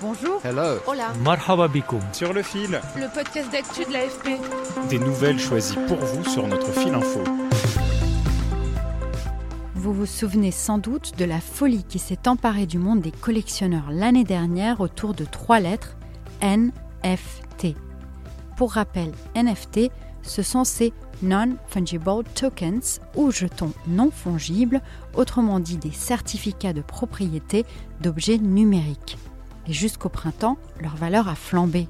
Bonjour. Hello. Hola. Marhaba bikoum. Sur le fil. Le podcast d'actu de l'AFP. Des nouvelles choisies pour vous sur notre fil info. Vous vous souvenez sans doute de la folie qui s'est emparée du monde des collectionneurs l'année dernière autour de trois lettres NFT. Pour rappel, NFT, ce sont ces Non-Fungible Tokens ou jetons non fongibles, autrement dit des certificats de propriété d'objets numériques. Et jusqu'au printemps, leur valeur a flambé.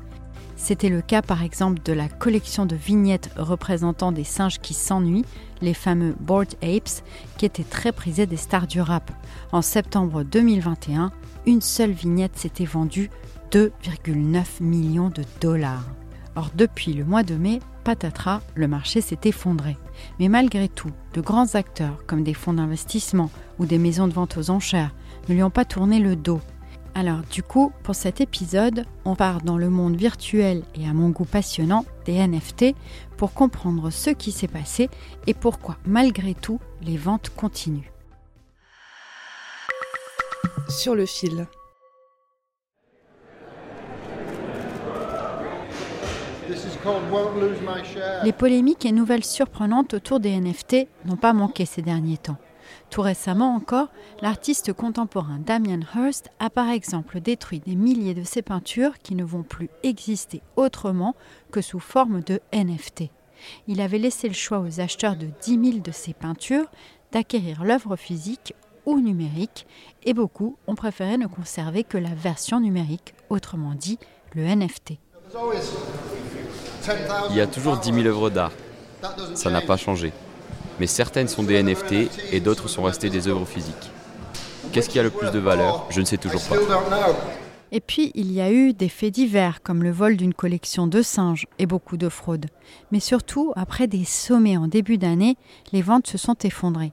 C'était le cas par exemple de la collection de vignettes représentant des singes qui s'ennuient, les fameux Bored Apes, qui étaient très prisés des stars du rap. En septembre 2021, une seule vignette s'était vendue 2,9 millions de dollars. Or, depuis le mois de mai, patatras, le marché s'est effondré. Mais malgré tout, de grands acteurs comme des fonds d'investissement ou des maisons de vente aux enchères ne lui ont pas tourné le dos. Alors du coup, pour cet épisode, on part dans le monde virtuel et à mon goût passionnant des NFT pour comprendre ce qui s'est passé et pourquoi malgré tout les ventes continuent. Sur le fil. Les polémiques et nouvelles surprenantes autour des NFT n'ont pas manqué ces derniers temps. Tout récemment encore, l'artiste contemporain Damien Hirst a par exemple détruit des milliers de ses peintures qui ne vont plus exister autrement que sous forme de NFT. Il avait laissé le choix aux acheteurs de 10 000 de ses peintures d'acquérir l'œuvre physique ou numérique, et beaucoup ont préféré ne conserver que la version numérique, autrement dit le NFT. Il y a toujours 10 000 œuvres d'art. Ça n'a pas changé. Mais certaines sont des NFT et d'autres sont restées des œuvres physiques. Qu'est-ce qui a le plus de valeur? Je ne sais toujours pas. Et puis, il y a eu des faits divers, comme le vol d'une collection de singes et beaucoup de fraudes. Mais surtout, après des sommets en début d'année, les ventes se sont effondrées.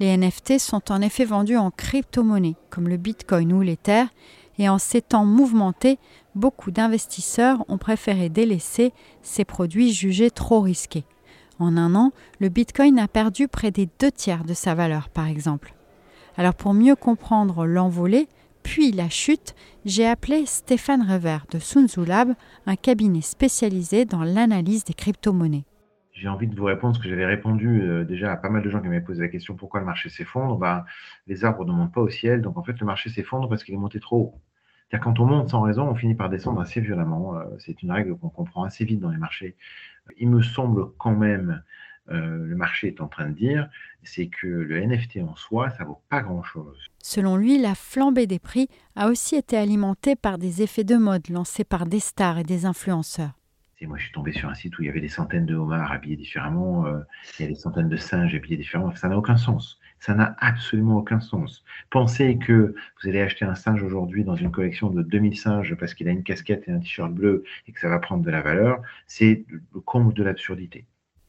Les NFT sont en effet vendus en crypto-monnaie, comme le Bitcoin ou l'Ether, et en ces temps mouvementés, beaucoup d'investisseurs ont préféré délaisser ces produits jugés trop risqués. En un an, le Bitcoin a perdu près des deux tiers de sa valeur, par exemple. Alors pour mieux comprendre l'envolée, puis la chute, j'ai appelé Stéphane Revers de Sunzu Lab, un cabinet spécialisé dans l'analyse des crypto-monnaies. J'ai envie de vous répondre ce que j'avais répondu euh, déjà à pas mal de gens qui m'avaient posé la question pourquoi le marché s'effondre? Ben, Les arbres ne montent pas au ciel, donc en fait le marché s'effondre parce qu'il est monté trop haut. C'est-à-dire quand on monte sans raison, on finit par descendre assez violemment. Euh, c'est une règle qu'on comprend assez vite dans les marchés. Il me semble quand même, euh, le marché est en train de dire, c'est que le NFT en soi, ça vaut pas grand-chose. Selon lui, la flambée des prix a aussi été alimentée par des effets de mode lancés par des stars et des influenceurs. Et moi, je suis tombé sur un site où il y avait des centaines de homards habillés différemment, euh, il y a des centaines de singes habillés différemment. Ça n'a aucun sens. Ça n'a absolument aucun sens. Pensez que vous allez acheter un singe aujourd'hui dans une collection de 2000 singes parce qu'il a une casquette et un t-shirt bleu et que ça va prendre de la valeur, c'est le comble de l'absurdité.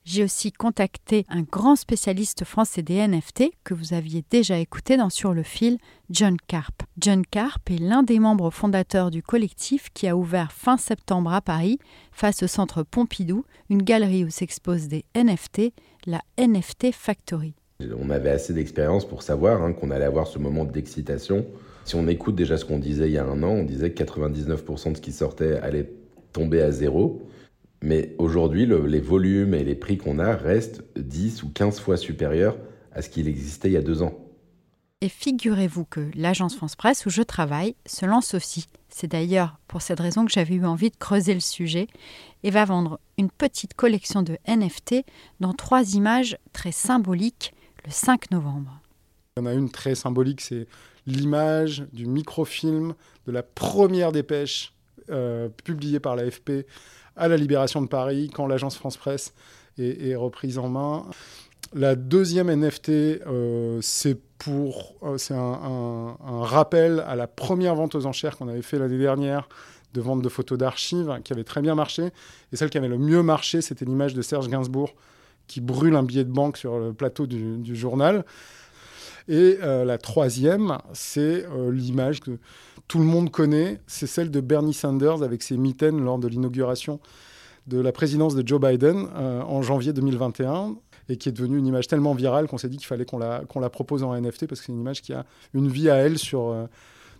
J'ai aussi contacté un grand spécialiste français des NFT que vous aviez déjà écouté dans Sur le fil, John Carp. John Carp est l'un des membres fondateurs du collectif qui a ouvert fin septembre à Paris, face au centre Pompidou, une galerie où s'exposent des NFT, la NFT Factory. On avait assez d'expérience pour savoir hein, qu'on allait avoir ce moment d'excitation. Si on écoute déjà ce qu'on disait il y a un an, on disait que 99% de ce qui sortait allait tomber à zéro. Mais aujourd'hui, les volumes et les prix qu'on a restent 10 ou 15 fois supérieurs à ce qu'il existait il y a deux ans. Et figurez-vous que l'agence France Presse où je travaille se lance aussi. C'est d'ailleurs pour cette raison que j'avais eu envie de creuser le sujet et va vendre une petite collection de NFT dans trois images très symboliques le 5 novembre. Il y en a une très symbolique, c'est l'image du microfilm de la première dépêche euh, publiée par l'AFP à la libération de Paris, quand l'agence France Presse est, reprise en main. La deuxième NFT, euh, c'est pour, euh, c'est un, rappel à la première vente aux enchères qu'on avait fait l'année dernière de vente de photos d'archives, qui avait très bien marché. Et celle qui avait le mieux marché, c'était l'image de Serge Gainsbourg qui brûle un billet de banque sur le plateau du, journal. Et euh, la troisième, c'est l'image que tout le monde connaît, c'est celle de Bernie Sanders avec ses mitaines lors de l'inauguration de la présidence de Joe Biden en janvier 2021 et qui est devenue une image tellement virale qu'on s'est dit qu'il fallait qu'on la, propose en NFT parce que c'est une image qui a une vie à elle sur, euh,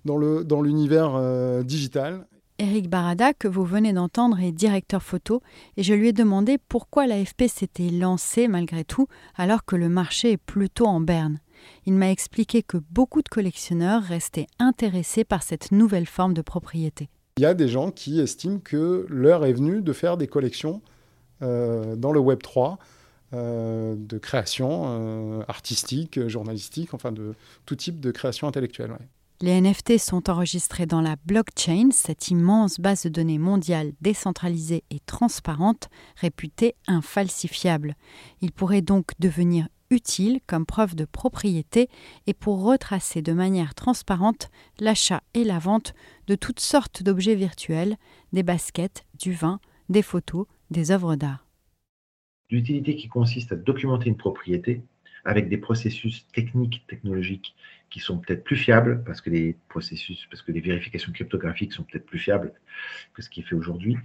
dans, dans l'univers euh, digital. Eric Barada, que vous venez d'entendre, est directeur photo et je lui ai demandé pourquoi l'AFP s'était lancée malgré tout alors que le marché est plutôt en berne. Il m'a expliqué que beaucoup de collectionneurs restaient intéressés par cette nouvelle forme de propriété. Il y a des gens qui estiment que l'heure est venue de faire des collections euh, dans le Web 3 euh, de création euh, artistique, journalistique, enfin de tout type de création intellectuelle. Les NFT sont enregistrés dans la blockchain, cette immense base de données mondiale décentralisée et transparente, réputée infalsifiable. Ils pourraient donc devenir utiles comme preuve de propriété et pour retracer de manière transparente l'achat et la vente de toutes sortes d'objets virtuels, des baskets, du vin, des photos, des œuvres d'art d'utilité qui consiste à documenter une propriété avec des processus techniques, technologiques qui sont peut-être plus fiables parce que les processus, parce que les vérifications cryptographiques sont peut-être plus fiables que ce qui est fait aujourd'hui,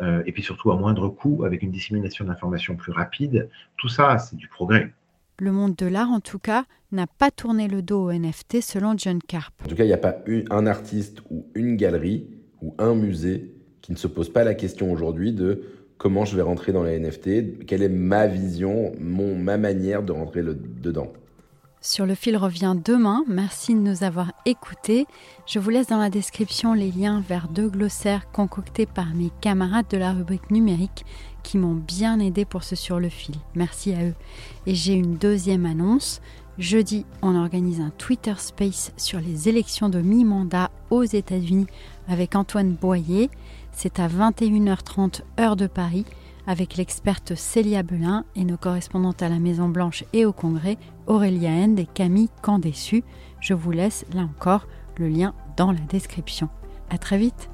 euh, et puis surtout à moindre coût, avec une dissémination d'informations plus rapide. Tout ça, c'est du progrès. Le monde de l'art, en tout cas, n'a pas tourné le dos au NFT selon John Carp. En tout cas, il n'y a pas un artiste ou une galerie ou un musée qui ne se pose pas la question aujourd'hui de comment je vais rentrer dans les NFT, quelle est ma vision, mon, ma manière de rentrer dedans. Sur le fil revient demain. Merci de nous avoir écoutés. Je vous laisse dans la description les liens vers deux glossaires concoctés par mes camarades de la rubrique numérique qui m'ont bien aidé pour ce sur le fil. Merci à eux. Et j'ai une deuxième annonce. Jeudi, on organise un Twitter Space sur les élections de mi-mandat aux États-Unis avec Antoine Boyer. C'est à 21h30 heure de Paris avec l'experte Célia Belin et nos correspondantes à la Maison Blanche et au Congrès, Aurélia End et Camille Candessu. Je vous laisse là encore le lien dans la description. À très vite.